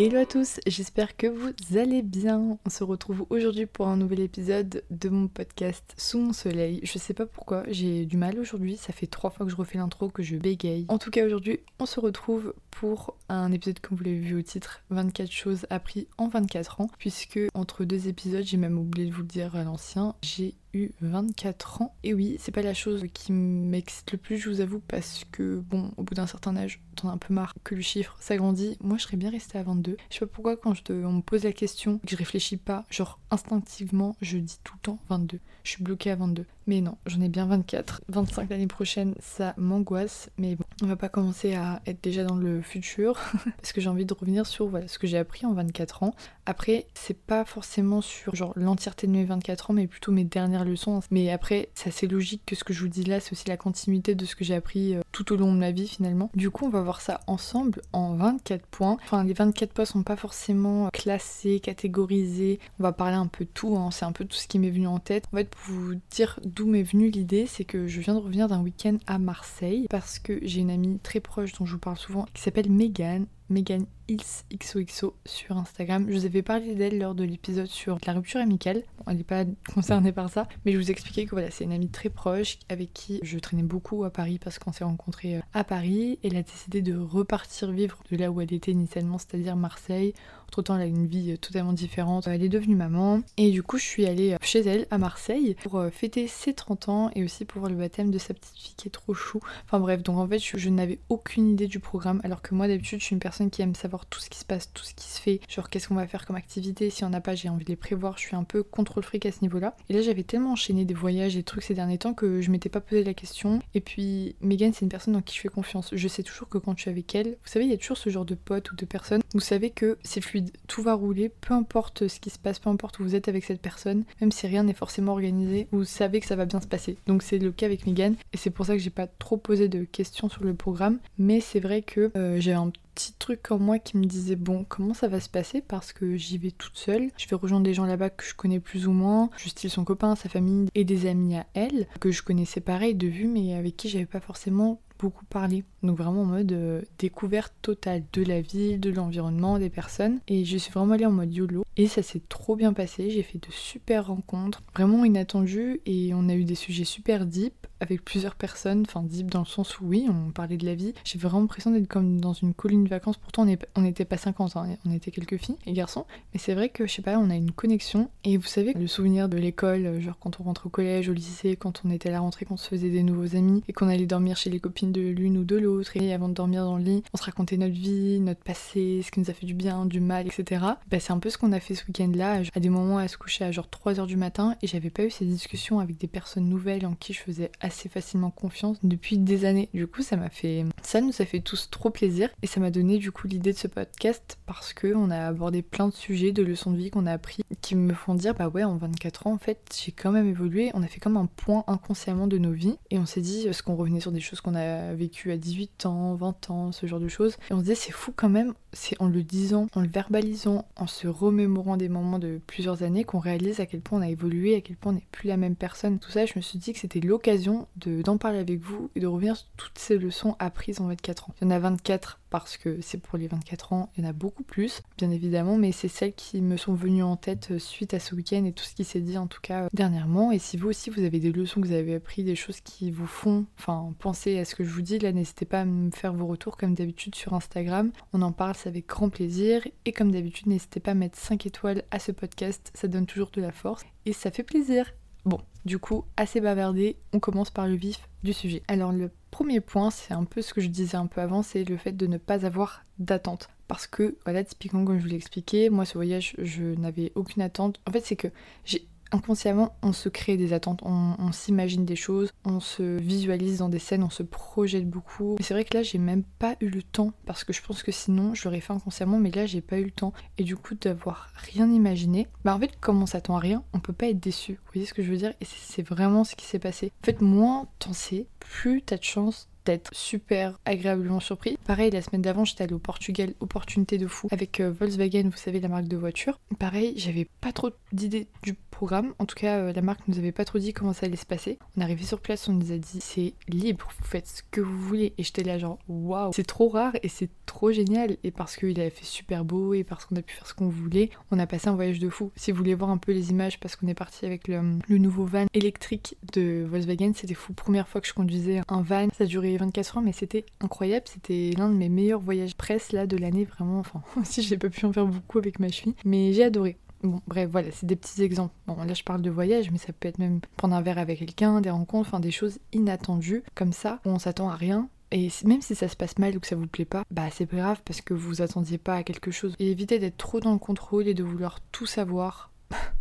Hello à tous, j'espère que vous allez bien. On se retrouve aujourd'hui pour un nouvel épisode de mon podcast Sous mon soleil. Je sais pas pourquoi, j'ai du mal aujourd'hui, ça fait trois fois que je refais l'intro, que je bégaye. En tout cas aujourd'hui, on se retrouve pour un épisode comme vous l'avez vu au titre, 24 choses apprises en 24 ans, puisque entre deux épisodes, j'ai même oublié de vous le dire à l'ancien, j'ai eu 24 ans. Et oui, c'est pas la chose qui m'excite le plus, je vous avoue, parce que bon, au bout d'un certain âge, t'en as un peu marre que le chiffre s'agrandit. Moi, je serais bien restée à 22. Je sais pas pourquoi, quand je on me pose la question, que je réfléchis pas, genre instinctivement, je dis tout le temps 22. Je suis bloquée à 22. Mais non, j'en ai bien 24. 25 l'année prochaine, ça m'angoisse. Mais bon, on va pas commencer à être déjà dans le futur. parce que j'ai envie de revenir sur voilà, ce que j'ai appris en 24 ans. Après, c'est pas forcément sur genre l'entièreté de mes 24 ans, mais plutôt mes dernières leçons. Mais après, c'est assez logique que ce que je vous dis là, c'est aussi la continuité de ce que j'ai appris euh, tout au long de ma vie finalement. Du coup, on va voir ça ensemble en 24 points. Enfin, les 24 points sont pas forcément classés, catégorisés. On va parler un peu de tout, hein. c'est un peu tout ce qui m'est venu en tête. En fait, pour vous dire d'où m'est venue l'idée, c'est que je viens de revenir d'un week-end à Marseille parce que j'ai une amie très proche dont je vous parle souvent qui s'appelle Megan. Megan Hills XOXO sur Instagram. Je vous avais parlé d'elle lors de l'épisode sur la rupture amicale. elle n'est pas concernée par ça, mais je vous expliquais que voilà, c'est une amie très proche avec qui je traînais beaucoup à Paris parce qu'on s'est rencontrés euh, à Paris. Elle a décidé de repartir vivre de là où elle était initialement, c'est-à-dire Marseille. Entre temps, elle a une vie euh, totalement différente. Elle est devenue maman. Et du coup, je suis allée euh, chez elle à Marseille pour fêter ses 30 ans et aussi pour voir le baptême de sa petite fille qui est trop chou. Enfin bref, donc en fait, je n'avais aucune idée du programme alors que moi, d'habitude, je suis une personne qui aime savoir tout ce qui se passe, tout ce qui se fait, genre qu'est-ce qu'on va faire comme activité, si on n'a pas, j'ai envie de les prévoir, je suis un peu contrôle fric à ce niveau-là. Et là, j'avais tellement enchaîné des voyages et des trucs ces derniers temps que je m'étais pas posé la question. Et puis, Megan, c'est une personne dans qui je fais confiance. Je sais toujours que quand je suis avec elle, vous savez, il y a toujours ce genre de pote ou de personne, vous savez que c'est fluide, tout va rouler, peu importe ce qui se passe, peu importe où vous êtes avec cette personne, même si rien n'est forcément organisé, vous savez que ça va bien se passer. Donc c'est le cas avec Megan, et c'est pour ça que j'ai pas trop posé de questions sur le programme, mais c'est vrai que euh, j'ai un petit truc en moi qui me disait bon comment ça va se passer parce que j'y vais toute seule. Je vais rejoindre des gens là-bas que je connais plus ou moins, juste son copain, sa famille et des amis à elle que je connaissais pareil de vue mais avec qui j'avais pas forcément beaucoup parlé. Donc vraiment en mode euh, découverte totale de la ville, de l'environnement, des personnes. Et je suis vraiment allée en mode YOLO. Et ça s'est trop bien passé. J'ai fait de super rencontres, vraiment inattendues. Et on a eu des sujets super deep avec plusieurs personnes. Enfin deep dans le sens où oui, on parlait de la vie. J'ai vraiment l'impression d'être comme dans une colline de vacances. Pourtant on n'était pas 50 ans, hein. on était quelques filles et garçons. Mais c'est vrai que je sais pas, on a une connexion. Et vous savez, le souvenir de l'école, genre quand on rentre au collège, au lycée, quand on était à la rentrée, qu'on se faisait des nouveaux amis et qu'on allait dormir chez les copines de l'une ou de et avant de dormir dans le lit, on se racontait notre vie, notre passé, ce qui nous a fait du bien, du mal, etc. Bah, c'est un peu ce qu'on a fait ce week-end-là, à des moments à se coucher à genre 3h du matin, et j'avais pas eu ces discussions avec des personnes nouvelles en qui je faisais assez facilement confiance depuis des années. Du coup, ça m'a fait. Ça nous a fait tous trop plaisir, et ça m'a donné du coup l'idée de ce podcast parce que on a abordé plein de sujets, de leçons de vie qu'on a appris, qui me font dire bah ouais, en 24 ans, en fait, j'ai quand même évolué, on a fait comme un point inconsciemment de nos vies, et on s'est dit, est-ce qu'on revenait sur des choses qu'on a vécues à 18 ans, 20 ans, ce genre de choses. Et on se disait c'est fou quand même, c'est en le disant, en le verbalisant, en se remémorant des moments de plusieurs années qu'on réalise à quel point on a évolué, à quel point on n'est plus la même personne. Tout ça, je me suis dit que c'était l'occasion d'en parler avec vous et de revenir sur toutes ces leçons apprises en 24 ans. Il y en a 24 parce que c'est pour les 24 ans, il y en a beaucoup plus, bien évidemment, mais c'est celles qui me sont venues en tête euh, suite à ce week-end et tout ce qui s'est dit en tout cas euh, dernièrement. Et si vous aussi vous avez des leçons que vous avez appris, des choses qui vous font, enfin, penser à ce que je vous dis, là n'hésitez pas me faire vos retours comme d'habitude sur Instagram. On en parle, c'est avec grand plaisir. Et comme d'habitude, n'hésitez pas à mettre 5 étoiles à ce podcast, ça donne toujours de la force et ça fait plaisir. Bon, du coup, assez bavardé, on commence par le vif du sujet. Alors le premier point, c'est un peu ce que je disais un peu avant, c'est le fait de ne pas avoir d'attente. Parce que, voilà, typiquement comme je vous l'ai expliqué, moi ce voyage, je n'avais aucune attente. En fait, c'est que j'ai inconsciemment, on se crée des attentes, on, s'imagine des choses, on se visualise dans des scènes, on se projette beaucoup. Mais c'est vrai que là, j'ai même pas eu le temps, parce que je pense que sinon, je l'aurais fait inconsciemment, mais là, j'ai pas eu le temps. Et du coup, d'avoir rien imaginé, bah en fait, comme on s'attend à rien, on peut pas être déçu. Vous voyez ce que je veux dire? Et c'est vraiment ce qui s'est passé. En fait, moins t'en sais, plus t'as de chance d'être super agréablement surpris. Pareil, la semaine d'avant, j'étais allée au Portugal, opportunité de fou, avec euh, Volkswagen, vous savez, la marque de voiture. Pareil, j'avais pas trop d'idées du programme. En tout cas, euh, la marque nous avait pas trop dit comment ça allait se passer. On est arrivé sur place, on nous a dit c'est libre, vous faites ce que vous voulez. Et j'étais là genre waouh, c'est trop rare et c'est trop génial. Et parce qu'il avait fait super beau et parce qu'on a pu faire ce qu'on voulait, on a passé un voyage de fou. Si vous voulez voir un peu les images, parce qu'on est parti avec le, le nouveau van électrique de Volkswagen, c'était fou. Première fois que je conduisais un van, ça duré 24 heures, mais c'était incroyable. C'était l'un de mes meilleurs voyages presse là de l'année, vraiment. Enfin, si j'ai pas pu en faire beaucoup avec ma cheville, mais j'ai adoré. Bon, bref, voilà, c'est des petits exemples. Bon, là, je parle de voyage, mais ça peut être même prendre un verre avec quelqu'un, des rencontres, enfin des choses inattendues, comme ça, où on s'attend à rien. Et même si ça se passe mal ou que ça vous plaît pas, bah c'est pas grave parce que vous attendiez pas à quelque chose. Et évitez d'être trop dans le contrôle et de vouloir tout savoir.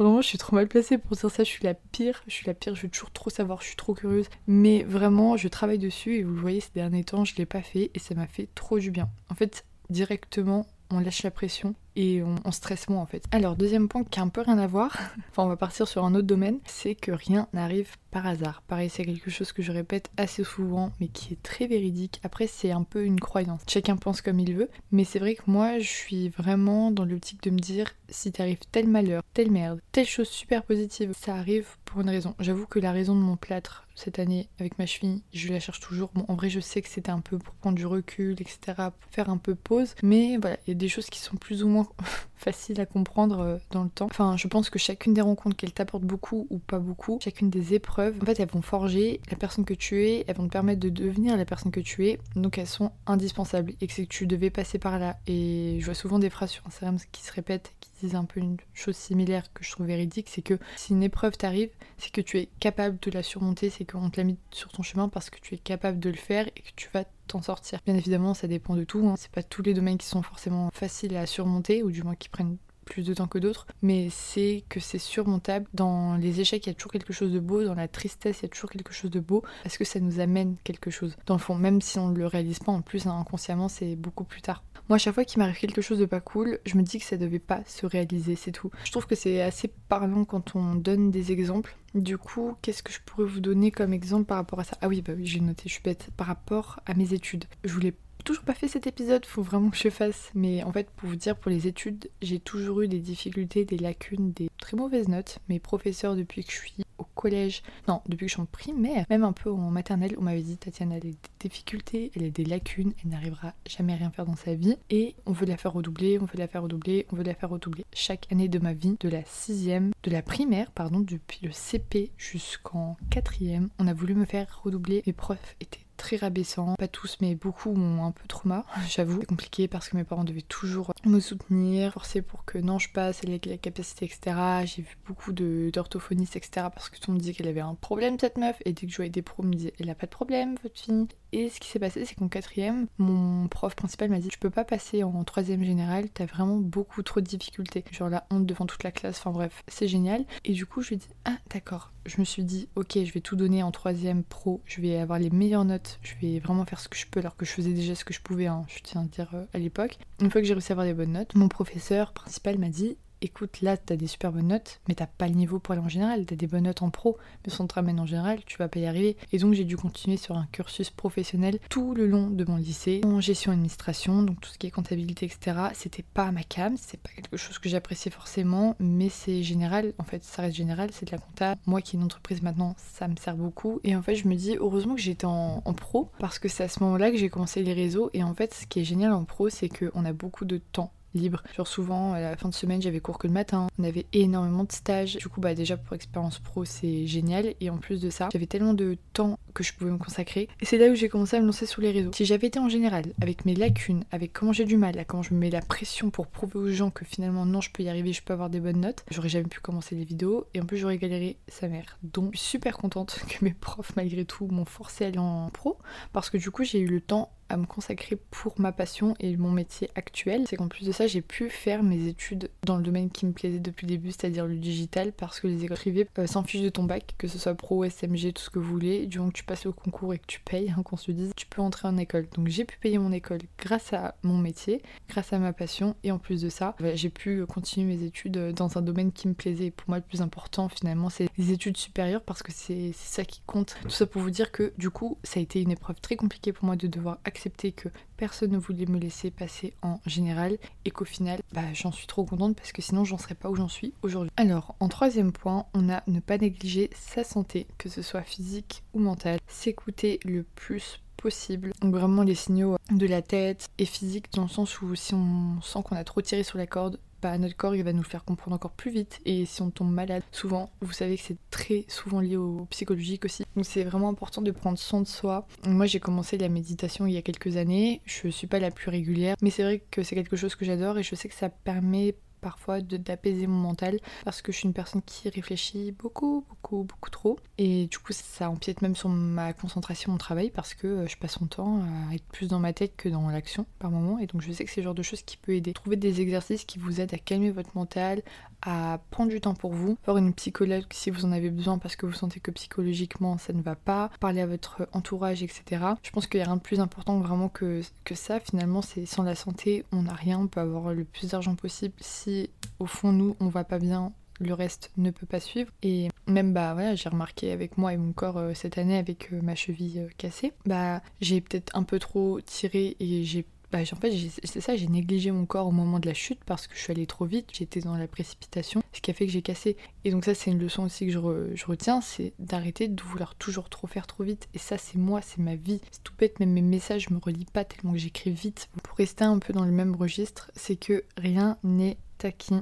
Je suis trop mal placée pour dire ça. Je suis la pire. Je suis la pire. Je veux toujours trop savoir. Je suis trop curieuse. Mais vraiment, je travaille dessus et vous le voyez ces derniers temps, je l'ai pas fait et ça m'a fait trop du bien. En fait, directement, on lâche la pression et on, stresse moins en fait. Alors deuxième point qui a un peu rien à voir, enfin on va partir sur un autre domaine, c'est que rien n'arrive par hasard. Pareil c'est quelque chose que je répète assez souvent mais qui est très véridique. Après c'est un peu une croyance, chacun pense comme il veut, mais c'est vrai que moi je suis vraiment dans l'optique de me dire si t'arrive tel malheur, telle merde, telle chose super positive, ça arrive pour une raison. J'avoue que la raison de mon plâtre cette année avec ma cheville, je la cherche toujours. Bon en vrai je sais que c'était un peu pour prendre du recul, etc. pour faire un peu pause, mais voilà, il y a des choses qui sont plus ou moins facile à comprendre euh, dans le temps. Enfin, je pense que chacune des rencontres qu'elles t'apportent beaucoup ou pas beaucoup, chacune des épreuves, en fait, elles vont forger la personne que tu es, elles vont te permettre de devenir la personne que tu es, donc elles sont indispensables et que tu devais passer par là. Et je vois souvent des phrases sur Instagram qui se répètent, qui disent un peu une chose similaire que je trouve véridique, c'est que si une épreuve t'arrive, c'est que tu es capable de la surmonter, c'est qu'on te l'a mis sur ton chemin parce que tu es capable de le faire et que tu vas sortir. Bien évidemment, ça dépend de tout. Hein. C'est pas tous les domaines qui sont forcément faciles à surmonter, ou du moins qui prennent plus de temps que d'autres, mais c'est que c'est surmontable. Dans les échecs, il y a toujours quelque chose de beau, dans la tristesse, il y a toujours quelque chose de beau, parce que ça nous amène quelque chose. Dans le fond, même si on ne le réalise pas, en plus, hein, inconsciemment, c'est beaucoup plus tard. Moi, à chaque fois qu'il m'arrive quelque chose de pas cool, je me dis que ça devait pas se réaliser, c'est tout. Je trouve que c'est assez parlant quand on donne des exemples. Du coup, qu'est-ce que je pourrais vous donner comme exemple par rapport à ça? Ah oui, bah oui, j'ai noté, je suis bête. Par rapport à mes études. Je voulais toujours pas fait cet épisode, faut vraiment que je fasse. Mais en fait, pour vous dire, pour les études, j'ai toujours eu des difficultés, des lacunes, des très mauvaises notes. Mes professeurs, depuis que je suis au collège, non, depuis que je suis en primaire, même un peu en maternelle, on m'avait dit Tatiana, a des difficultés, elle a des lacunes, elle n'arrivera jamais à rien faire dans sa vie. Et on veut la faire redoubler, on veut la faire redoubler, on veut la faire redoubler. Chaque année de ma vie, de la sixième, de la primaire, pardon, depuis le CP jusqu'en quatrième, on a voulu me faire redoubler. Mes profs étaient très rabaissant. Pas tous, mais beaucoup m'ont un peu trauma, j'avoue. C'est compliqué parce que mes parents devaient toujours me soutenir, forcer pour que non, je passe avec la capacité, etc. J'ai vu beaucoup d'orthophonistes, etc. parce que tout le monde disait qu'elle avait un problème, cette meuf. Et dès que je voyais des pros, me disait, elle a pas de problème, votre fille. Et ce qui s'est passé, c'est qu'en quatrième, mon prof principal m'a dit Tu peux pas passer en troisième général, t'as vraiment beaucoup trop de difficultés. Genre la honte devant toute la classe, enfin bref, c'est génial. Et du coup, je lui ai dit Ah, d'accord. Je me suis dit Ok, je vais tout donner en troisième pro, je vais avoir les meilleures notes, je vais vraiment faire ce que je peux, alors que je faisais déjà ce que je pouvais, hein, je tiens à dire euh, à l'époque. Une fois que j'ai réussi à avoir des bonnes notes, mon professeur principal m'a dit écoute, là, t'as des super bonnes notes, mais t'as pas le niveau pour aller en général, t'as des bonnes notes en pro, mais on te ramène en général, tu vas pas y arriver. Et donc, j'ai dû continuer sur un cursus professionnel tout le long de mon lycée, en gestion administration, donc tout ce qui est comptabilité, etc. C'était pas ma cam, c'est pas quelque chose que j'appréciais forcément, mais c'est général, en fait, ça reste général, c'est de la compta. Moi qui ai une entreprise maintenant, ça me sert beaucoup. Et en fait, je me dis, heureusement que j'étais en, en pro, parce que c'est à ce moment-là que j'ai commencé les réseaux, et en fait, ce qui est génial en pro, c'est qu'on a beaucoup de temps libre. Genre souvent à la fin de semaine j'avais cours que le matin, on avait énormément de stages. Du coup bah déjà pour expérience pro c'est génial et en plus de ça j'avais tellement de temps que je pouvais me consacrer et c'est là où j'ai commencé à me lancer sur les réseaux. Si j'avais été en général avec mes lacunes, avec comment j'ai du mal, à comment je me mets la pression pour prouver aux gens que finalement non je peux y arriver, je peux avoir des bonnes notes, j'aurais jamais pu commencer les vidéos et en plus j'aurais galéré sa mère. Donc super contente que mes profs malgré tout m'ont forcé à aller en pro parce que du coup j'ai eu le temps à me consacrer pour ma passion et mon métier actuel. C'est qu'en plus de ça, j'ai pu faire mes études dans le domaine qui me plaisait depuis le début, c'est-à-dire le digital, parce que les écoles privées euh, s'en fichent de ton bac, que ce soit pro, SMG, tout ce que vous voulez. Du moment que tu passes au concours et que tu payes, hein, qu'on se dise, tu peux entrer en école. Donc j'ai pu payer mon école grâce à mon métier, grâce à ma passion, et en plus de ça, bah, j'ai pu continuer mes études euh, dans un domaine qui me plaisait. pour moi, le plus important, finalement, c'est les études supérieures, parce que c'est ça qui compte. Tout ça pour vous dire que, du coup, ça a été une épreuve très compliquée pour moi de devoir accepter que personne ne voulait me laisser passer en général et qu'au final, bah, j'en suis trop contente parce que sinon j'en serais pas où j'en suis aujourd'hui. Alors, en troisième point, on a ne pas négliger sa santé, que ce soit physique ou mentale, s'écouter le plus possible. Donc vraiment les signaux de la tête et physique dans le sens où si on sent qu'on a trop tiré sur la corde, bah, notre corps il va nous le faire comprendre encore plus vite. Et si on tombe malade souvent vous savez que c'est très souvent lié au psychologique aussi. Donc c'est vraiment important de prendre soin de soi. Moi j'ai commencé la méditation il y a quelques années. Je suis pas la plus régulière mais c'est vrai que c'est quelque chose que j'adore et je sais que ça permet parfois d'apaiser mon mental parce que je suis une personne qui réfléchit beaucoup, beaucoup, beaucoup trop. Et du coup, ça empiète même sur ma concentration au travail parce que euh, je passe mon temps à être plus dans ma tête que dans l'action par moment. Et donc, je sais que c'est le genre de choses qui peut aider. Trouver des exercices qui vous aident à calmer votre mental, à prendre du temps pour vous, voir une psychologue si vous en avez besoin parce que vous sentez que psychologiquement ça ne va pas, parler à votre entourage, etc. Je pense qu'il y a rien de plus important vraiment que, que ça. Finalement, c'est sans la santé, on n'a rien, on peut avoir le plus d'argent possible. Si au fond, nous, on va pas bien, le reste ne peut pas suivre. Et même, bah voilà, j'ai remarqué avec moi et mon corps euh, cette année avec euh, ma cheville euh, cassée, bah j'ai peut-être un peu trop tiré et j'ai bah, en fait, c'est ça, j'ai négligé mon corps au moment de la chute parce que je suis allée trop vite, j'étais dans la précipitation, ce qui a fait que j'ai cassé. Et donc ça, c'est une leçon aussi que je, retiens, c'est d'arrêter de vouloir toujours trop faire trop vite. Et ça, c'est moi, c'est ma vie. C'est tout bête, même mes messages, je me relis pas tellement que j'écris vite. Pour rester un peu dans le même registre, c'est que rien n'est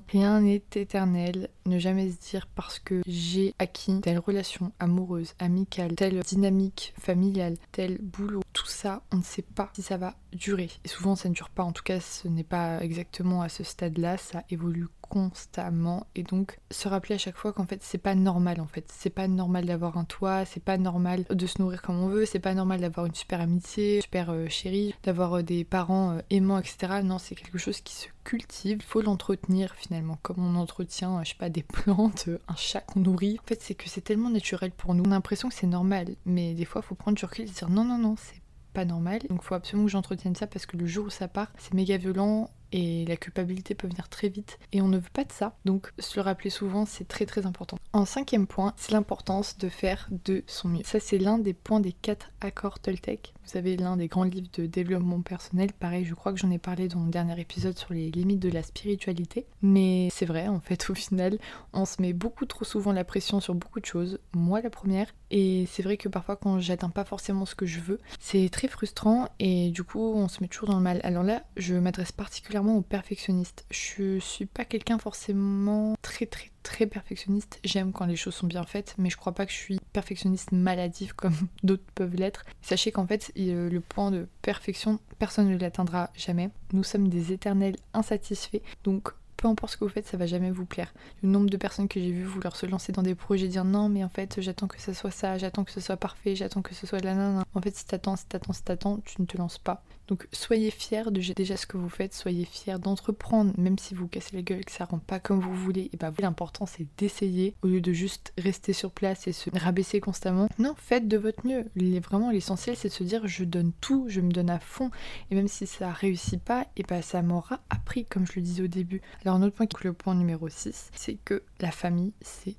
rien n'est éternel. Ne jamais se dire parce que j'ai acquis telle relation amoureuse, amicale, telle dynamique familiale, tel boulot, tout ça, on ne sait pas si ça va durer. Et souvent ça ne dure pas, en tout cas ce n'est pas exactement à ce stade-là, ça évolue constamment et donc se rappeler à chaque fois qu'en fait c'est pas normal en fait. C'est pas normal d'avoir un toit c'est pas normal de se nourrir comme on veut c'est pas normal d'avoir une super amitié super euh, chérie d'avoir euh, des parents euh, aimants etc non c'est quelque chose qui se cultive. Faut l'entretenir finalement comme on entretient je sais pas des plantes un chat qu'on nourrit. En fait c'est que c'est tellement naturel pour nous. On a l'impression que c'est normal mais des fois il faut prendre du recul et dire non non non c'est pas normal. Donc faut absolument que j'entretienne ça parce que le jour où ça part c'est méga violent et la culpabilité peut venir très vite et on ne veut pas de ça. Donc se le rappeler souvent, c'est très très important. En cinquième point, c'est l'importance de faire de son mieux. Ça c'est l'un des points des quatre accords Toltec. Vous avez l'un des grands livres de développement personnel. Pareil, je crois que j'en ai parlé dans mon dernier épisode sur les limites de la spiritualité. Mais c'est vrai, en fait, au final, on se met beaucoup trop souvent la pression sur beaucoup de choses. Moi la première. Et c'est vrai que parfois quand j'atteins pas forcément ce que je veux, c'est très frustrant et du coup on se met toujours dans le mal. Alors là, je m'adresse particulièrement au perfectionniste. Je suis pas quelqu'un forcément très très très perfectionniste. J'aime quand les choses sont bien faites, mais je crois pas que je suis perfectionniste maladif comme d'autres peuvent l'être. Sachez qu'en fait, le point de perfection, personne ne l'atteindra jamais. Nous sommes des éternels insatisfaits, donc peu importe ce que vous faites, ça va jamais vous plaire. Le nombre de personnes que j'ai vu vouloir se lancer dans des projets, dire non, mais en fait, j'attends que ce soit ça, j'attends que ce soit parfait, j'attends que ce soit de la nana. En fait, si t'attends, si t'attends, si t'attends, tu ne te lances pas. Donc soyez fiers de déjà ce que vous faites, soyez fiers d'entreprendre, même si vous cassez la gueule, que ça rend pas comme vous voulez. Et bah l'important c'est d'essayer au lieu de juste rester sur place et se rabaisser constamment. Non, faites de votre mieux. vraiment l'essentiel c'est de se dire je donne tout, je me donne à fond. Et même si ça réussit pas, et bah ça m'aura appris comme je le disais au début. Un autre point, le point numéro 6, c'est que la famille c'est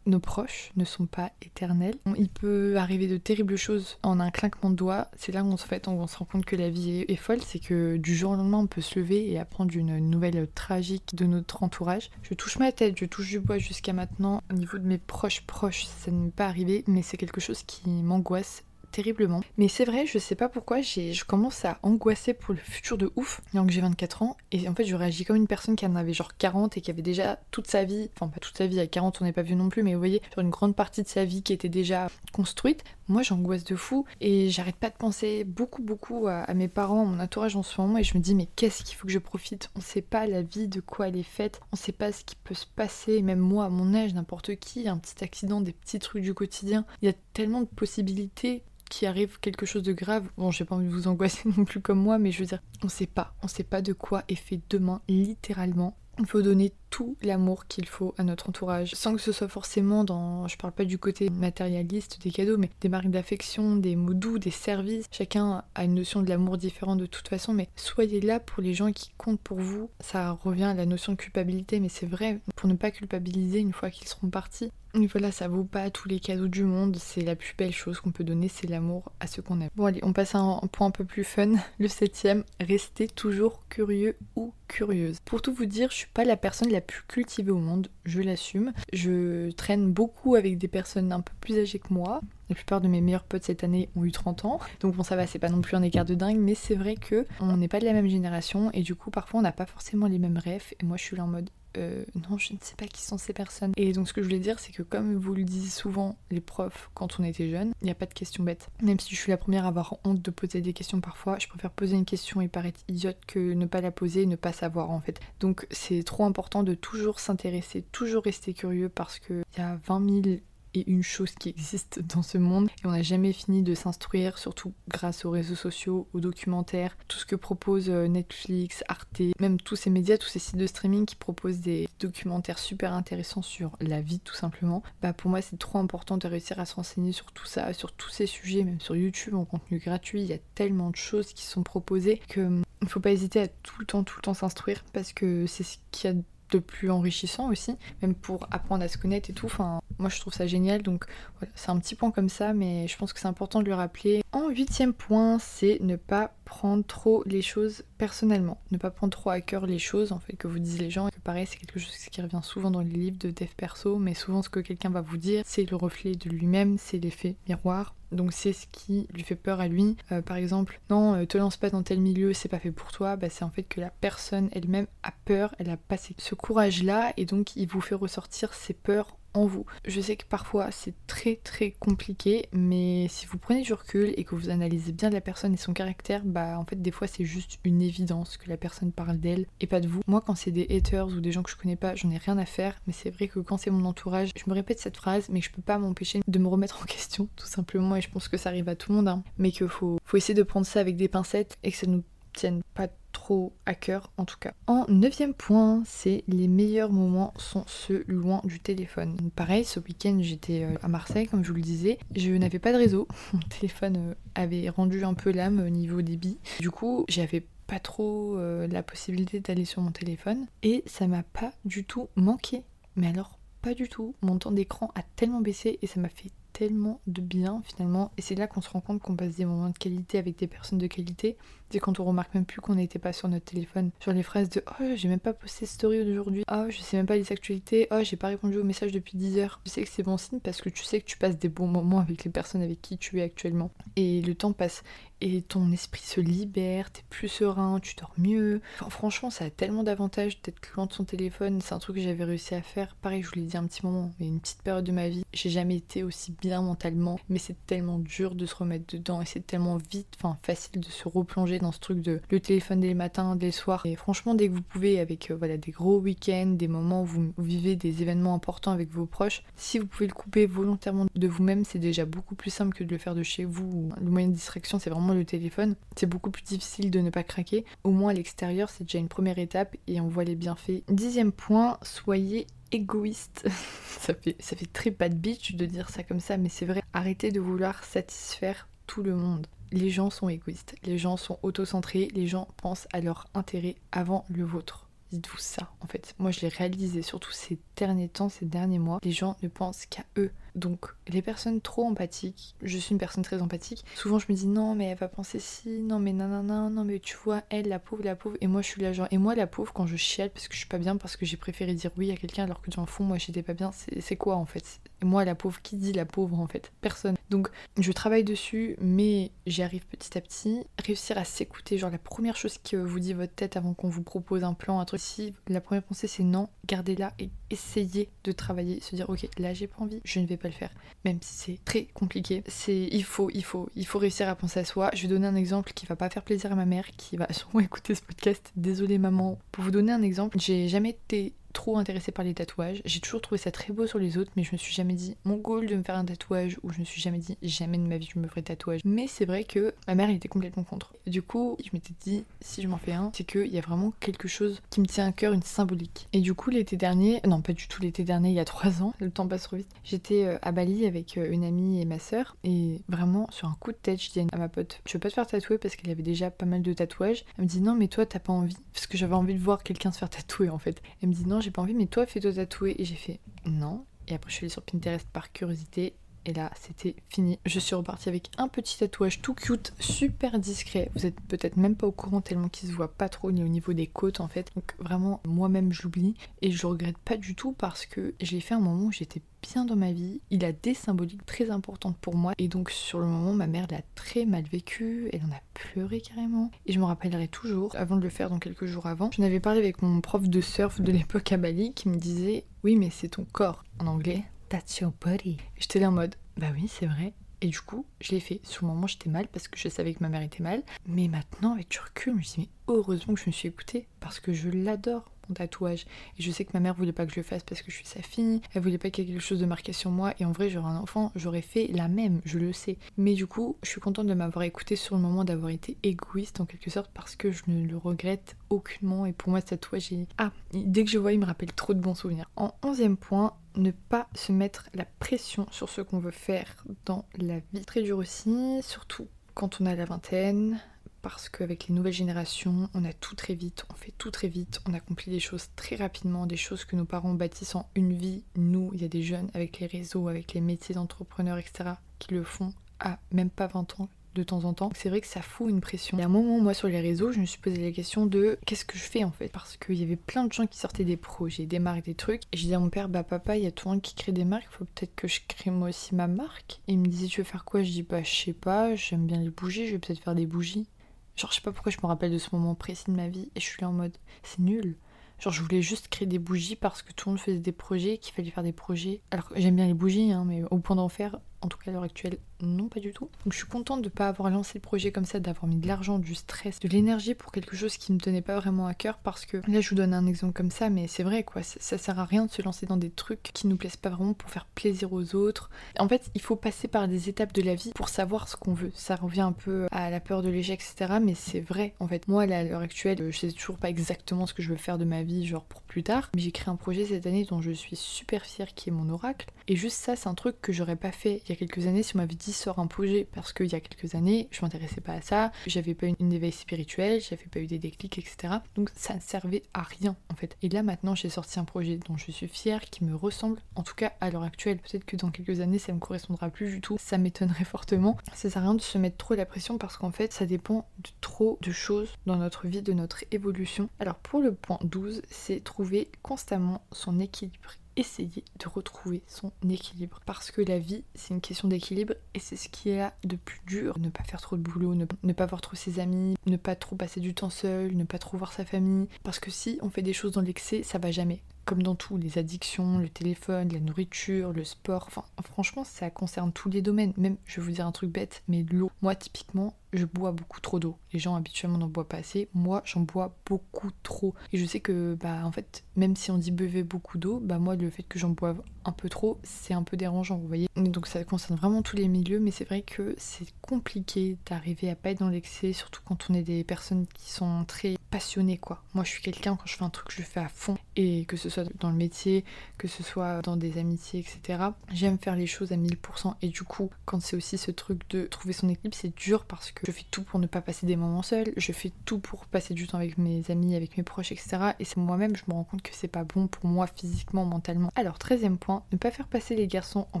nos proches ne sont pas éternels. Il peut arriver de terribles choses en un claquement de doigts. C'est là où on se, fait, on se rend compte que la vie est, folle. C'est que du jour au lendemain, on peut se lever et apprendre une nouvelle tragique de notre entourage. Je touche ma tête, je touche du bois jusqu'à maintenant. Au niveau de mes proches proches, ça n'est pas arrivé, mais c'est quelque chose qui m'angoisse terriblement. Mais c'est vrai, je sais pas pourquoi, je commence à angoisser pour le futur de ouf, alors que j'ai 24 ans, et en fait je réagis comme une personne qui en avait genre 40 et qui avait déjà toute sa vie, enfin pas toute sa vie, à 40 on n'est pas vu non plus, mais vous voyez, sur une grande partie de sa vie qui était déjà construite, moi j'angoisse de fou, et j'arrête pas de penser beaucoup beaucoup à, mes parents, à mon entourage en ce moment, et je me dis mais qu'est-ce qu'il faut que je profite? On sait pas la vie de quoi elle est faite, on sait pas ce qui peut se passer, même moi à mon âge, n'importe qui, un petit accident, des petits trucs du quotidien, il y a tellement de possibilités qui arrive quelque chose de grave, bon j'ai pas envie de vous angoisser non plus comme moi, mais je veux dire, on sait pas, on sait pas de quoi est fait demain, littéralement. Il faut donner tout l'amour qu'il faut à notre entourage, sans que ce soit forcément dans, je parle pas du côté matérialiste des cadeaux, mais des marques d'affection, des mots doux, des services. Chacun a une notion de l'amour différente de toute façon, mais soyez là pour les gens qui comptent pour vous. Ça revient à la notion de culpabilité, mais c'est vrai, pour ne pas culpabiliser une fois qu'ils seront partis. Voilà, ça vaut pas tous les cadeaux du monde, c'est la plus belle chose qu'on peut donner, c'est l'amour à ceux qu'on aime. Bon allez, on passe à un point un peu plus fun, le septième, restez toujours curieux ou curieuse. Pour tout vous dire, je suis pas la personne la plus cultivée au monde, je l'assume. Je traîne beaucoup avec des personnes un peu plus âgées que moi. La plupart de mes meilleurs potes cette année ont eu 30 ans, donc bon ça va, c'est pas non plus un écart de dingue, mais c'est vrai que on n'est pas de la même génération et du coup parfois on n'a pas forcément les mêmes rêves et moi je suis là en mode euh, non, je ne sais pas qui sont ces personnes. Et donc ce que je voulais dire, c'est que comme vous le disent souvent les profs quand on était jeune, il n'y a pas de questions bêtes. Même si je suis la première à avoir honte de poser des questions parfois, je préfère poser une question et paraître idiote que ne pas la poser et ne pas savoir en fait. Donc c'est trop important de toujours s'intéresser, toujours rester curieux parce qu'il y a 20 000 et une chose qui existe dans ce monde et on n'a jamais fini de s'instruire, surtout grâce aux réseaux sociaux, aux documentaires, tout ce que propose euh, Netflix, Arte, même tous ces médias, tous ces sites de streaming qui proposent des documentaires super intéressants sur la vie tout simplement. Bah pour moi c'est trop important de réussir à se renseigner sur tout ça, sur tous ces sujets, même sur YouTube en contenu gratuit, il y a tellement de choses qui sont proposées que hum, faut pas hésiter à tout le temps, tout le temps s'instruire parce que c'est ce qu'il y a de plus enrichissant aussi, même pour apprendre à se connaître et tout. Enfin, moi je trouve ça génial, donc c'est un petit point comme ça, mais je pense que c'est important de le rappeler. En huitième point, c'est ne pas prendre trop les choses personnellement, ne pas prendre trop à cœur les choses en fait que vous disent les gens. Pareil, c'est quelque chose qui revient souvent dans les livres de dev perso, mais souvent ce que quelqu'un va vous dire, c'est le reflet de lui-même, c'est l'effet miroir. Donc c'est ce qui lui fait peur à lui. Euh, par exemple, non, euh, te lance pas dans tel milieu, c'est pas fait pour toi. Bah, c'est en fait que la personne elle-même a peur, elle a passé ce courage-là et donc il vous fait ressortir ses peurs en vous. Je sais que parfois c'est très très compliqué, mais si vous prenez du recul et que vous analysez bien la personne et son caractère, bah en fait des fois c'est juste une évidence que la personne parle d'elle et pas de vous. Moi quand c'est des haters ou des gens que je connais pas, j'en ai rien à faire, mais c'est vrai que quand c'est mon entourage, je me répète cette phrase, mais je peux pas m'empêcher de me remettre en question tout simplement et je pense que ça arrive à tout le monde, hein. mais qu'il faut, faut essayer de prendre ça avec des pincettes et que ça nous tienne pas trop à cœur en tout cas. En neuvième point, c'est les meilleurs moments sont ceux loin du téléphone. Pareil, ce week-end j'étais euh, à Marseille comme je vous le disais, je n'avais pas de réseau, mon téléphone euh, avait rendu un peu l'âme au niveau débit. Du coup, j'avais pas trop euh, la possibilité d'aller sur mon téléphone et ça m'a pas du tout manqué. Mais alors pas du tout. Mon temps d'écran a tellement baissé et ça m'a fait tellement de bien finalement. Et c'est là qu'on se rend compte qu'on passe des moments de qualité avec des personnes de qualité. C'est quand on remarque même plus qu'on n'était pas sur notre téléphone. Sur les phrases de Oh, j'ai même pas posté story d'aujourd'hui. Oh, je sais même pas les actualités. Oh, j'ai pas répondu aux messages depuis 10 heures. Tu sais que c'est bon signe parce que tu sais que tu passes des bons moments avec les personnes avec qui tu es actuellement. Et le temps passe et ton esprit se libère, t'es plus serein, tu dors mieux. Franchement, ça a tellement d'avantages d'être loin de son téléphone. C'est un truc que j'avais réussi à faire. Pareil, je vous l'ai dit un petit moment, une petite période de ma vie, j'ai jamais été aussi bien mentalement. Mais c'est tellement dur de se remettre dedans et c'est tellement vite, enfin facile de se replonger dans ce truc de le téléphone dès le matin, dès le soir. Et franchement, dès que vous pouvez, avec euh, voilà des gros week-ends, des moments où vous vivez des événements importants avec vos proches, si vous pouvez le couper volontairement de vous-même, c'est déjà beaucoup plus simple que de le faire de chez vous. Le moyen de distraction, c'est vraiment le téléphone, c'est beaucoup plus difficile de ne pas craquer. Au moins à l'extérieur, c'est déjà une première étape et on voit les bienfaits. Dixième point, soyez égoïste. ça, fait, ça fait très bitch de dire ça comme ça, mais c'est vrai. Arrêtez de vouloir satisfaire tout le monde. Les gens sont égoïstes, les gens sont autocentrés, les gens pensent à leur intérêt avant le vôtre. Dites-vous ça, en fait. Moi, je l'ai réalisé, surtout ces derniers temps, ces derniers mois. Les gens ne pensent qu'à eux. Donc, les personnes trop empathiques, je suis une personne très empathique, souvent je me dis non, mais elle va penser si, non, mais nanana, non, mais tu vois, elle, la pauvre, la pauvre, et moi je suis là, genre, et moi la pauvre, quand je chiale parce que je suis pas bien, parce que j'ai préféré dire oui à quelqu'un alors que dans le fond, moi j'étais pas bien, c'est quoi en fait? Et moi, la pauvre, qui dit la pauvre en fait? Personne. Donc, je travaille dessus, mais j'y arrive petit à petit. Réussir à s'écouter, genre, la première chose que vous dit votre tête avant qu'on vous propose un plan, un truc, si la première pensée c'est non, gardez-la et essayez de travailler, se dire, ok, là j'ai pas envie, je ne vais pas le faire. Même si c'est très compliqué, c'est il faut, il faut, il faut réussir à penser à soi. Je vais donner un exemple qui va pas faire plaisir à ma mère, qui va sûrement écouter ce podcast. Désolée maman. Pour vous donner un exemple, j'ai jamais été trop intéressée par les tatouages. J'ai toujours trouvé ça très beau sur les autres, mais je me suis jamais dit mon goal de me faire un tatouage ou je me suis jamais dit jamais de ma vie je me ferai tatouage. Mais c'est vrai que ma mère était complètement contre. Du coup, je m'étais dit si je m'en fais un, c'est qu'il y a vraiment quelque chose qui me tient à cœur, une symbolique. Et du coup, l'été dernier, non pas du tout l'été dernier, il y a trois ans, le temps passe trop vite. J'étais euh, à Bali avec euh, une amie et ma soeur et vraiment sur un coup de tête, je dis à ma pote, je veux pas te faire tatouer parce qu'elle avait déjà pas mal de tatouages? Elle me dit non mais toi t'as pas envie parce que j'avais envie de voir quelqu'un se faire tatouer en fait. Elle me dit non j'ai pas envie mais toi fais-toi tatouer et j'ai fait non. Et après je suis allée sur Pinterest par curiosité et là, c'était fini. Je suis repartie avec un petit tatouage tout cute, super discret. Vous êtes peut-être même pas au courant tellement qu'il se voit pas trop ni au niveau des côtes en fait. Donc vraiment, moi-même, je l'oublie. Et je regrette pas du tout parce que je l'ai fait un moment où j'étais bien dans ma vie. Il a des symboliques très importantes pour moi. Et donc sur le moment, ma mère l'a très mal vécu. Elle en a pleuré carrément. Et je me rappellerai toujours, avant de le faire, dans quelques jours avant, je n'avais parlé avec mon prof de surf de l'époque à Bali qui me disait Oui, mais c'est ton corps. En anglais, That's your body. J'étais là en mode, bah oui, c'est vrai. Et du coup, je l'ai fait. Sur le moment, j'étais mal parce que je savais que ma mère était mal. Mais maintenant, avec du recul, je me dit, mais heureusement que je me suis écoutée parce que je l'adore mon tatouage. Et je sais que ma mère voulait pas que je le fasse parce que je suis sa fille, elle voulait pas qu'il y ait quelque chose de marqué sur moi. Et en vrai, j'aurais un enfant, j'aurais fait la même, je le sais. Mais du coup, je suis contente de m'avoir écoutée sur le moment, d'avoir été égoïste en quelque sorte parce que je ne le regrette aucunement. Et pour moi, ce tatouage, est... ah, dès que je vois, il me rappelle trop de bons souvenirs. En onzième point, ne pas se mettre la pression sur ce qu'on veut faire dans la vie. Très dur aussi, surtout quand on a la vingtaine, parce qu'avec les nouvelles générations, on a tout très vite, on fait tout très vite, on accomplit des choses très rapidement, des choses que nos parents bâtissent en une vie. Nous, il y a des jeunes avec les réseaux, avec les métiers d'entrepreneurs, etc., qui le font à même pas 20 ans, de temps en temps. C'est vrai que ça fout une pression. Il y un moment, moi, sur les réseaux, je me suis posé la question de qu'est-ce que je fais en fait? Parce qu'il y avait plein de gens qui sortaient des projets, des marques, des trucs. Et je disais à mon père, bah papa, il y a tout le monde qui crée des marques, faut peut-être que je crée moi aussi ma marque. Et il me disait, tu veux faire quoi? Je dis, bah je sais pas, j'aime bien les bougies, je vais peut-être faire des bougies. Genre, je sais pas pourquoi je me rappelle de ce moment précis de ma vie et je suis là en mode, c'est nul. Genre, je voulais juste créer des bougies parce que tout le monde faisait des projets, qu'il fallait faire des projets. Alors, j'aime bien les bougies, hein, mais au point d'en faire, en tout cas à l'heure actuelle, non, pas du tout. Donc je suis contente de ne pas avoir lancé le projet comme ça, d'avoir mis de l'argent, du stress, de l'énergie pour quelque chose qui ne me tenait pas vraiment à cœur parce que là je vous donne un exemple comme ça, mais c'est vrai quoi, ça, sert à rien de se lancer dans des trucs qui nous plaisent pas vraiment pour faire plaisir aux autres. En fait, il faut passer par des étapes de la vie pour savoir ce qu'on veut. Ça revient un peu à la peur de l'échec, etc. Mais c'est vrai en fait. Moi, à l'heure actuelle, je sais toujours pas exactement ce que je veux faire de ma vie, genre pour plus tard. Mais j'ai créé un projet cette année dont je suis super fière qui est mon oracle. Et juste ça, c'est un truc que j'aurais pas fait y a quelques années si on m'avait dit sort un projet parce qu'il y a quelques années, je m'intéressais pas à ça, j'avais pas une, éveil spirituel, j'avais pas eu des déclics, etc. Donc ça ne servait à rien en fait. Et là maintenant, j'ai sorti un projet dont je suis fière, qui me ressemble, en tout cas à l'heure actuelle. Peut-être que dans quelques années, ça me correspondra plus du tout. Ça m'étonnerait fortement. Ça sert à rien de se mettre trop la pression parce qu'en fait, ça dépend de trop de choses dans notre vie, de notre évolution. Alors pour le point 12, c'est trouver constamment son équilibre essayer de retrouver son équilibre. Parce que la vie, c'est une question d'équilibre et c'est ce qui est là de plus dur. Ne pas faire trop de boulot, ne, pas voir trop ses amis, ne pas trop passer du temps seul, ne pas trop voir sa famille. Parce que si on fait des choses dans l'excès, ça va jamais. Comme dans tout, les addictions, le téléphone, la nourriture, le sport, enfin franchement ça concerne tous les domaines. Même, je vais vous dire un truc bête, mais l'eau. Moi typiquement, je bois beaucoup trop d'eau. Les gens habituellement n'en boivent pas assez. Moi, j'en bois beaucoup trop. Et je sais que, bah, en fait, même si on dit buvez beaucoup d'eau, bah, moi, le fait que j'en boive un peu trop, c'est un peu dérangeant, vous voyez. Donc, ça concerne vraiment tous les milieux, mais c'est vrai que c'est compliqué d'arriver à pas être dans l'excès, surtout quand on est des personnes qui sont très passionnées, quoi. Moi, je suis quelqu'un, quand je fais un truc, je le fais à fond. Et que ce soit dans le métier, que ce soit dans des amitiés, etc. J'aime faire les choses à 1000%. Et du coup, quand c'est aussi ce truc de trouver son équilibre, c'est dur parce que je fais tout pour ne pas passer des moments seuls, je fais tout pour passer du temps avec mes amis, avec mes proches, etc. Et c'est moi-même, je me rends compte que c'est pas bon pour moi physiquement, mentalement. Alors, 13 point, ne pas faire passer les garçons en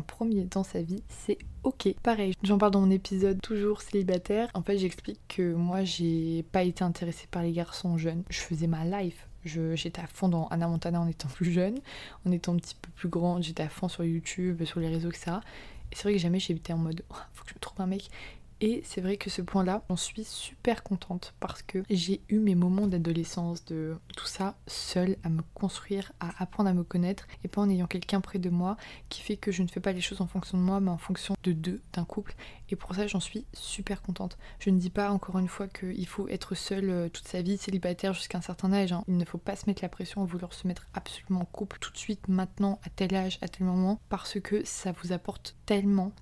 premier dans sa vie, c'est ok. Pareil, j'en parle dans mon épisode toujours célibataire. En fait, j'explique que moi, j'ai pas été intéressée par les garçons jeunes. Je faisais ma life. J'étais à fond dans Anna Montana en étant plus jeune, en étant un petit peu plus grande, j'étais à fond sur YouTube, sur les réseaux, etc. Et c'est vrai que jamais j'ai été en mode, oh, faut que je me trouve un mec Et c'est vrai que ce point-là, j'en suis super contente parce que j'ai eu mes moments d'adolescence, de tout ça, seule, à me construire, à apprendre à me connaître et pas en ayant quelqu'un près de moi qui fait que je ne fais pas les choses en fonction de moi mais en fonction de deux, d'un couple. Et pour ça, j'en suis super contente. Je ne dis pas encore une fois qu'il faut être seul euh, toute sa vie, célibataire jusqu'à un certain âge. Hein. Il ne faut pas se mettre la pression à vouloir se mettre absolument en couple tout de suite, maintenant, à tel âge, à tel moment, parce que ça vous apporte tellement.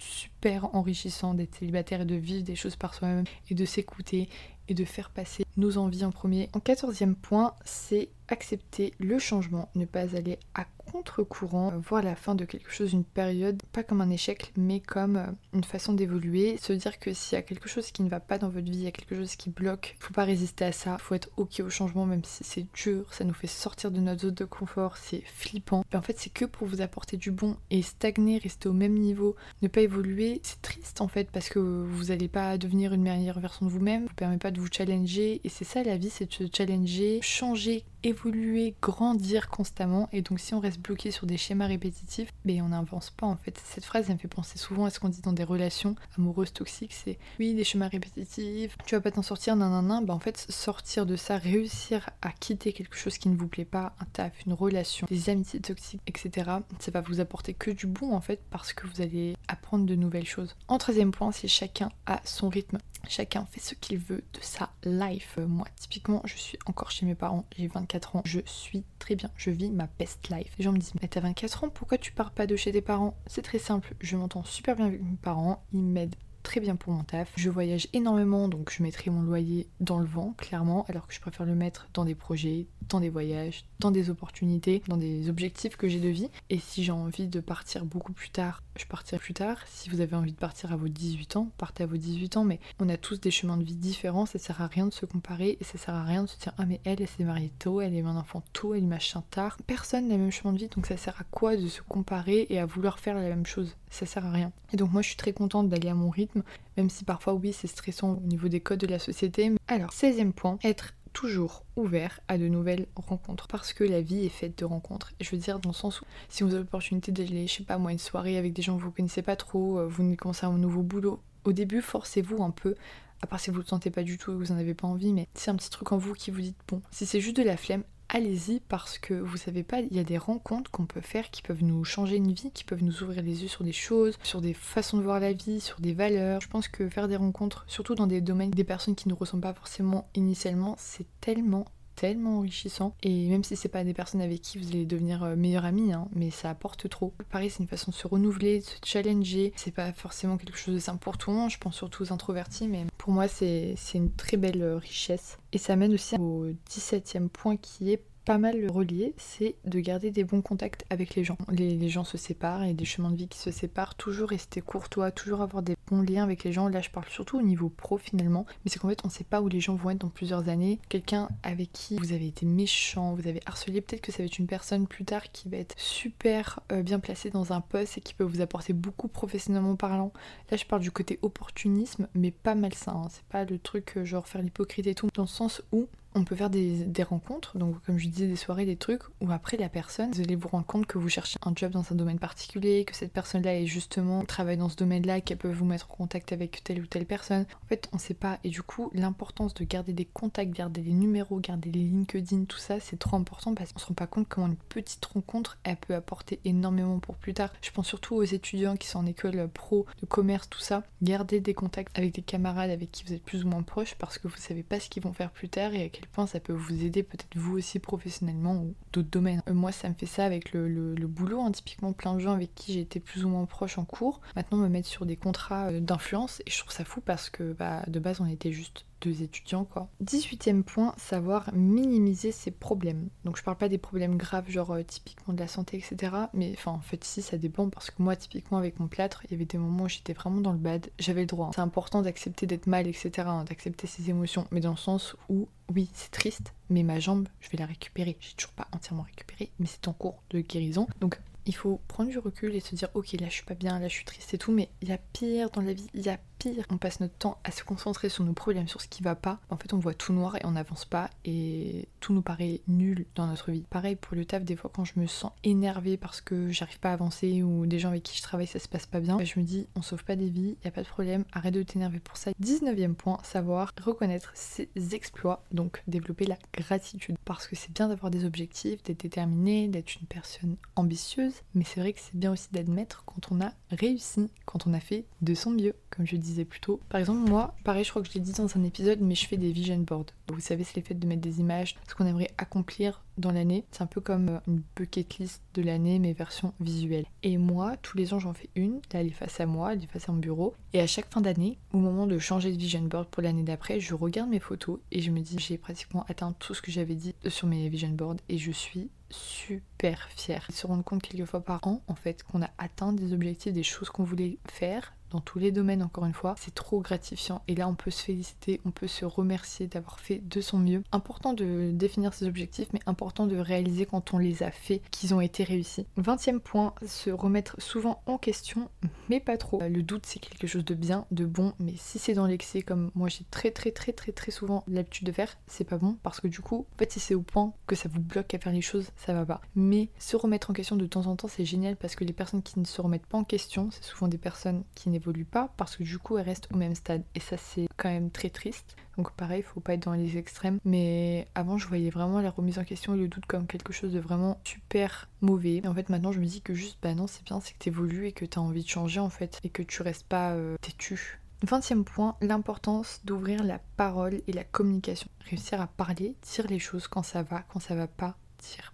Super enrichissant d'être célibataire et de vivre des choses par soi-même et de s'écouter et de faire passer nos envies en premier. En quatorzième point, c'est accepter le changement, ne pas aller à contre-courant, euh, voir la fin de quelque chose, une période, pas comme un échec, mais comme euh, une façon d'évoluer. Se dire que s'il y a quelque chose qui ne va pas dans votre vie, il y a quelque chose qui bloque, faut pas résister à ça, faut être ok au changement, même si c'est dur, ça nous fait sortir de notre zone de confort, c'est flippant. En fait, c'est que pour vous apporter du bon et stagner, rester au même niveau, ne pas évoluer, c'est triste en fait parce que vous n'allez pas devenir une meilleure version de vous-même, vous permet pas de vous challenger et c'est ça la vie, c'est de se challenger, changer, évoluer, grandir constamment et donc si on reste bloqué sur des schémas répétitifs, on n'avance pas en fait. Cette phrase elle me fait penser souvent à ce qu'on dit dans des relations amoureuses toxiques, c'est oui des schémas répétitifs, tu vas pas t'en sortir, nan bah en fait sortir de ça, réussir à quitter quelque chose qui ne vous plaît pas, un taf, une relation, des amitiés toxiques, etc. Ça va vous apporter que du bon en fait parce que vous allez apprendre de nouvelles choses. En troisième point, c'est chacun a son rythme. Chacun fait ce qu'il veut de sa life. Moi, typiquement, je suis encore chez mes parents, j'ai 24 ans, je suis très bien, je vis ma best life. Les gens me disent, mais t'as 24 ans, pourquoi tu pars pas de chez tes parents? C'est très simple, je m'entends super bien avec mes parents, ils m'aident très bien pour mon taf. Je voyage énormément, donc je mettrai mon loyer dans le vent, clairement, alors que je préfère le mettre dans des projets, dans des voyages, dans des opportunités, dans des objectifs que j'ai de vie. Et si j'ai envie de partir beaucoup plus tard, je partirai plus tard. Si vous avez envie de partir à vos 18 ans, partez à vos 18 ans, mais on a tous des chemins de vie différents, ça sert à rien de se comparer et ça sert à rien de se dire ah mais elle, elle s'est mariée tôt, elle est un enfant tôt, elle machin tard. Personne n'a le même chemin de vie, donc ça sert à quoi de se comparer et à vouloir faire la même chose? Ça sert à rien. Et donc moi je suis très contente d'aller à mon rythme, même si parfois oui c'est stressant au niveau des codes de la société. Alors, 16e point, être toujours ouvert à de nouvelles rencontres parce que la vie est faite de rencontres. Je veux dire dans le sens où si vous avez l'opportunité d'aller, je sais pas moi, une soirée avec des gens que vous connaissez pas trop, euh, vous venez commencer un nouveau boulot, au début forcez-vous un peu à part si vous le sentez pas du tout et que vous en avez pas envie, mais c'est un petit truc en vous qui vous dit bon, si c'est juste de la flemme, allez-y parce que vous savez pas, il y a des rencontres qu'on peut faire qui peuvent nous changer une vie, qui peuvent nous ouvrir les yeux sur des choses, sur des façons de voir la vie, sur des valeurs. Je pense que faire des rencontres, surtout dans des domaines des personnes qui ne ressemblent pas forcément initialement, c'est tellement tellement enrichissant. Et même si c'est pas des personnes avec qui vous allez devenir euh, meilleur ami hein, mais ça apporte trop. Pareil c'est une façon de se renouveler de se challenger. C'est pas forcément quelque chose de simple pour tout le monde. Je pense surtout aux introvertis mais pour moi c'est une très belle euh, richesse. Et ça mène aussi au 17e point qui est pas mal relié, c'est de garder des bons contacts avec les gens. Les, gens se séparent et des chemins de vie qui se séparent, toujours rester courtois, toujours avoir des bons liens avec les gens. Là, je parle surtout au niveau pro finalement, mais c'est qu'en fait, on sait pas où les gens vont être dans plusieurs années. Quelqu'un avec qui vous avez été méchant, vous avez harcelé, peut-être que ça va être une personne plus tard qui va être super euh, bien placée dans un poste et qui peut vous apporter beaucoup professionnellement parlant. Là, je parle du côté opportunisme, mais pas malsain. Hein. C'est pas le truc euh, genre faire l'hypocrite et tout, dans le sens où on peut faire des, rencontres, donc comme je disais, des soirées, des trucs, où après la personne, vous allez vous rendre compte que vous cherchez un job dans un domaine particulier, que cette personne-là est justement travaille dans ce domaine-là, qu'elle peut vous mettre en contact avec telle ou telle personne. En fait, on sait pas. Et du coup, l'importance de garder des contacts, garder les numéros, garder les LinkedIn, tout ça, c'est trop important parce qu'on se rend pas compte comment une petite rencontre, elle peut apporter énormément pour plus tard. Je pense surtout aux étudiants qui sont en école pro, de commerce, tout ça. Gardez des contacts avec des camarades avec qui vous êtes plus ou moins proches parce que vous savez pas ce qu'ils vont faire plus tard et quel point ça peut vous aider peut-être vous aussi professionnellement ou d'autres domaines. Euh, moi ça me fait ça avec le, boulot, hein. typiquement plein de gens avec qui été plus ou moins proche en cours, maintenant me mettre sur des contrats euh, d'influence et je trouve ça fou parce que bah, de base on était juste deux étudiants quoi. 18ème point, savoir minimiser ses problèmes. Donc je parle pas des problèmes graves genre euh, typiquement de la santé etc. Mais enfin en fait si ça dépend parce que moi typiquement avec mon plâtre il y avait des moments où j'étais vraiment dans le bad, j'avais le droit. Hein. C'est important d'accepter d'être mal etc. Hein, d'accepter ses émotions mais dans le sens où oui c'est triste mais ma jambe je vais la récupérer. J'ai toujours pas entièrement récupéré mais c'est en cours de guérison. Donc il faut prendre du recul et se dire ok là je suis pas bien, là je suis triste et tout, mais il y a pire dans la vie, il y a pire. On passe notre temps à se concentrer sur nos problèmes, sur ce qui va pas. En fait, on voit tout noir et on n'avance pas et tout nous paraît nul dans notre vie. Pareil pour le taf, des fois quand je me sens énervée parce que j'arrive pas à avancer ou des gens avec qui je travaille ça se passe pas bien, je me dis on sauve pas des vies, y a pas de problème, arrête de t'énerver pour ça. 19e point, savoir reconnaître ses exploits, donc développer la gratitude. Parce que c'est bien d'avoir des objectifs, d'être déterminé, d'être une personne ambitieuse, mais c'est vrai que c'est bien aussi d'admettre quand on a réussi, quand on a fait de son mieux, comme je disais plus tôt. Par exemple, moi, pareil, je crois que je l'ai dit dans un épisode, mais je fais des vision boards. Vous savez, c'est les fait de mettre des images, ce qu'on aimerait accomplir dans l'année. C'est un peu comme euh, une bucket list de l'année, mais version visuelle. Et moi, tous les ans, j'en fais une. Là, elle est face à moi, elle est face à mon bureau. Et à chaque fin d'année, au moment de changer de vision board pour l'année d'après, je regarde mes photos et je me dis, j'ai pratiquement atteint tout ce que j'avais dit sur mes vision boards et je suis super fière. Ils se rendent compte quelques fois par an, en fait, qu'on a atteint des objectifs, des choses qu'on voulait faire dans tous les domaines encore une fois, c'est trop gratifiant et là on peut se féliciter, on peut se remercier d'avoir fait de son mieux. Important de définir ses objectifs mais important de réaliser quand on les a fait qu'ils ont été réussis. 20e point, se remettre souvent en question mais pas trop. Le doute c'est quelque chose de bien, de bon mais si c'est dans l'excès comme moi j'ai très très très très très souvent l'habitude de faire, c'est pas bon parce que du coup, en fait si c'est au point que ça vous bloque à faire les choses, ça va pas. Mais se remettre en question de temps en temps c'est génial parce que les personnes qui ne se remettent pas en question, c'est souvent des personnes qui n'est pas parce que du coup elle reste au même stade et ça c'est quand même très triste. Donc pareil, faut pas être dans les extrêmes. Mais avant je voyais vraiment la remise en question et le doute comme quelque chose de vraiment super mauvais. Et en fait maintenant je me dis que juste bah non c'est bien, c'est que t'évolues et que t'as envie de changer en fait et que tu restes pas euh, têtu. 20e point, l'importance d'ouvrir la parole et la communication. Réussir à parler, dire les choses quand ça va, quand ça va pas,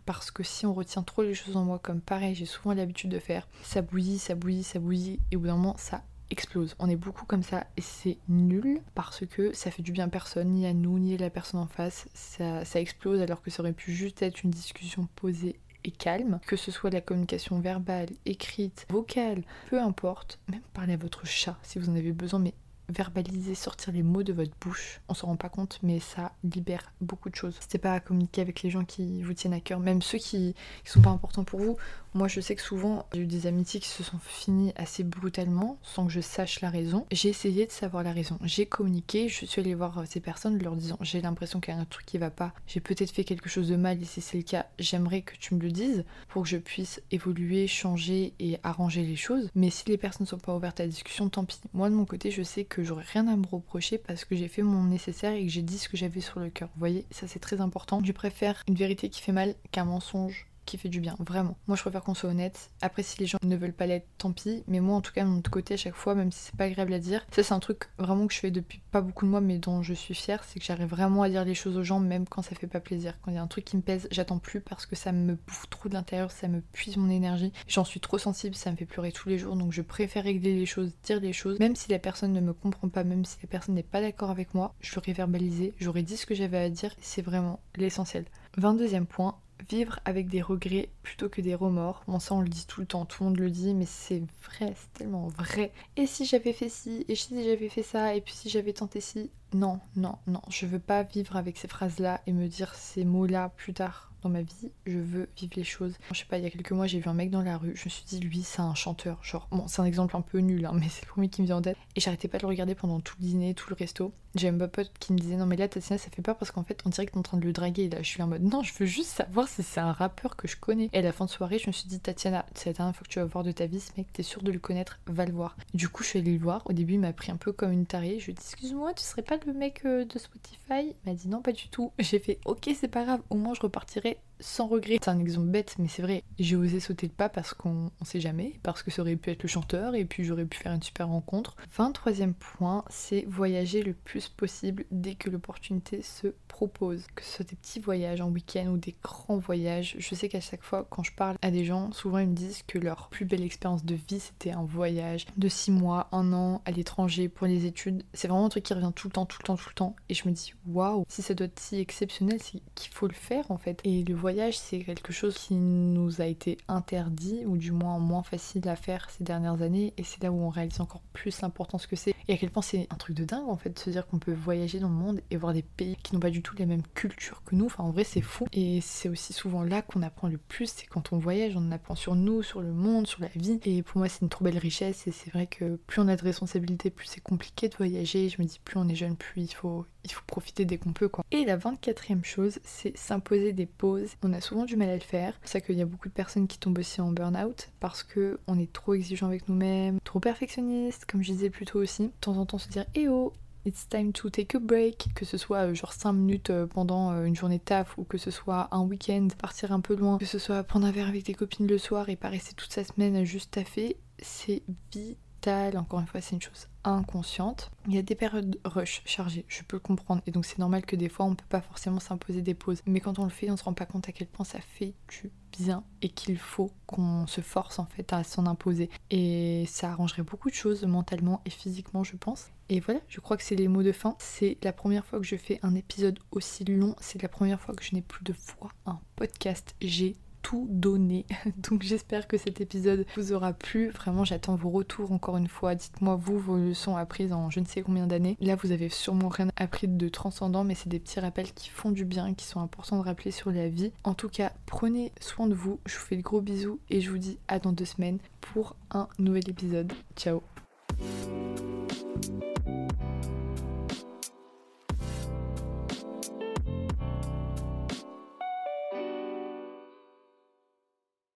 parce que si on retient trop les choses en moi comme pareil j'ai souvent l'habitude de faire ça bouillit ça bouillit ça bouillit et au bout d'un moment ça explose. On est beaucoup comme ça et c'est nul parce que ça fait du bien à personne, ni à nous, ni à la personne en face. Ça, ça explose alors que ça aurait pu juste être une discussion posée et calme, que ce soit la communication verbale, écrite, vocale, peu importe, même parler à votre chat si vous en avez besoin, mais verbaliser, sortir les mots de votre bouche. On s'en rend pas compte, mais ça libère beaucoup de choses. N'hésitez pas à communiquer avec les gens qui vous tiennent à cœur, même ceux qui, qui sont pas importants pour vous. Moi, je sais que souvent, j'ai eu des amitiés qui se sont finies assez brutalement, sans que je sache la raison. J'ai essayé de savoir la raison. J'ai communiqué, je suis allée voir ces personnes, leur disant j'ai l'impression qu'il y a un truc qui va pas. J'ai peut-être fait quelque chose de mal, et si c'est le cas, j'aimerais que tu me le dises pour que je puisse évoluer, changer et arranger les choses. Mais si les personnes ne sont pas ouvertes à la discussion, tant pis. Moi, de mon côté, je sais que j'aurais rien à me reprocher parce que j'ai fait mon nécessaire et que j'ai dit ce que j'avais sur le cœur. Vous voyez, ça c'est très important. Je préfère une vérité qui fait mal qu'un mensonge qui fait du bien, vraiment. Moi je préfère qu'on soit honnête. Après si les gens ne veulent pas l'être, tant pis. Mais moi en tout cas de mon côté à chaque fois, même si c'est pas agréable à dire, ça c'est un truc vraiment que je fais depuis pas beaucoup de mois mais dont je suis fière, c'est que j'arrive vraiment à dire les choses aux gens même quand ça fait pas plaisir. Quand il y a un truc qui me pèse, j'attends plus parce que ça me bouffe trop de l'intérieur, ça me puise mon énergie. J'en suis trop sensible, ça me fait pleurer tous les jours donc je préfère régler les choses, dire les choses, même si la personne ne me comprend pas, même si la personne n'est pas d'accord avec moi, je l'aurais verbalisé, j'aurais dit ce que j'avais à dire, c'est vraiment l'essentiel. 22e point, vivre avec des regrets plutôt que des remords. Bon ça on le dit tout le temps, tout le monde le dit, mais c'est vrai, c'est tellement vrai. Et si j'avais fait ci, et si j'avais fait ça, et puis si j'avais tenté ci, non, non, non, je veux pas vivre avec ces phrases-là et me dire ces mots-là plus tard dans ma vie, je veux vivre les choses. Je sais pas, il y a quelques mois, j'ai vu un mec dans la rue, je me suis dit, lui, c'est un chanteur. Genre, bon, c'est un exemple un peu nul, hein, mais c'est le premier qui me vient en tête. Et j'arrêtais pas de le regarder pendant tout le dîner, tout le resto. J'ai un pote qui me disait, non, mais là, Tatiana, ça fait peur parce qu'en fait, on dirait que t'es en train de le draguer. Et là, je suis en mode, non, je veux juste savoir si c'est un rappeur que je connais. Et à la fin de soirée, je me suis dit, Tatiana, c'est la dernière fois que tu vas voir de ta vie ce mec, t'es sûr de le connaître, va le voir. Du coup, je suis allée le voir. Au début, il m'a pris un peu comme une tarée. Je lui ai excuse-moi, tu serais pas le mec euh, de Spotify? Il m'a dit, non, pas du tout. J'ai fait, ok, c'est pas grave, au moins je repartirai sans regret. C'est un exemple bête, mais c'est vrai. J'ai osé sauter le pas parce qu'on sait jamais, parce que ça aurait pu être le chanteur et puis j'aurais pu faire une super rencontre. 23e point, c'est voyager le plus possible dès que l'opportunité se propose. Que ce soit des petits voyages en week-end ou des grands voyages. Je sais qu'à chaque fois, quand je parle à des gens, souvent ils me disent que leur plus belle expérience de vie c'était un voyage de 6 mois, un an à l'étranger pour les études. C'est vraiment un truc qui revient tout le temps, tout le temps, tout le temps. Et je me dis, waouh, si ça doit être si exceptionnel, c'est qu'il faut le faire en fait. Voyage, c'est quelque chose qui nous a été interdit, ou du moins moins facile à faire ces dernières années, et c'est là où on réalise encore plus l'importance que c'est, et à quel point c'est un truc de dingue en fait, de se dire qu'on peut voyager dans le monde et voir des pays qui n'ont pas du tout les mêmes cultures que nous, enfin en vrai c'est fou, et c'est aussi souvent là qu'on apprend le plus, c'est quand on voyage, on apprend sur nous, sur le monde, sur la vie, et pour moi c'est une trop belle richesse, et c'est vrai que plus on a de responsabilités, plus c'est compliqué de voyager, je me dis plus on est jeune, plus il faut, il faut profiter dès qu'on peut quoi. Et la 24e chose, c'est s'imposer des pauses. On a souvent du mal à le faire. C'est ça qu'il y a beaucoup de personnes qui tombent aussi en burn-out parce que on est trop exigeant avec nous-mêmes, trop perfectionniste, comme je disais plus tôt aussi. De temps en temps se dire eh oh It's time to take a break, que ce soit euh, genre 5 minutes euh, pendant euh, une journée de taf ou que ce soit un week-end, partir un peu loin, que ce soit prendre un verre avec tes copines le soir et pas rester toute sa semaine juste taffer, c'est vital. Encore une fois, c'est une chose inconsciente. Il y a des périodes rush chargées, je peux le comprendre. Et donc c'est normal que des fois on peut pas forcément s'imposer des pauses. Mais quand on le fait, on se rend pas compte à quel point ça fait du bien et qu'il faut qu'on se force en fait à s'en imposer. Et ça arrangerait beaucoup de choses mentalement et physiquement, je pense. Et voilà, je crois que c'est les mots de fin. C'est la première fois que je fais un épisode aussi long. C'est la première fois que je n'ai plus de fois un podcast. J'ai donné. Donc j'espère que cet épisode vous aura plu. Vraiment, j'attends vos retours encore une fois. Dites-moi vous vos leçons apprises en je ne sais combien d'années. Là, vous avez sûrement rien appris de transcendant, mais c'est des petits rappels qui font du bien, qui sont importants de rappeler sur la vie. En tout cas, prenez soin de vous. Je vous fais de gros bisous et je vous dis à dans deux semaines pour un nouvel épisode. Ciao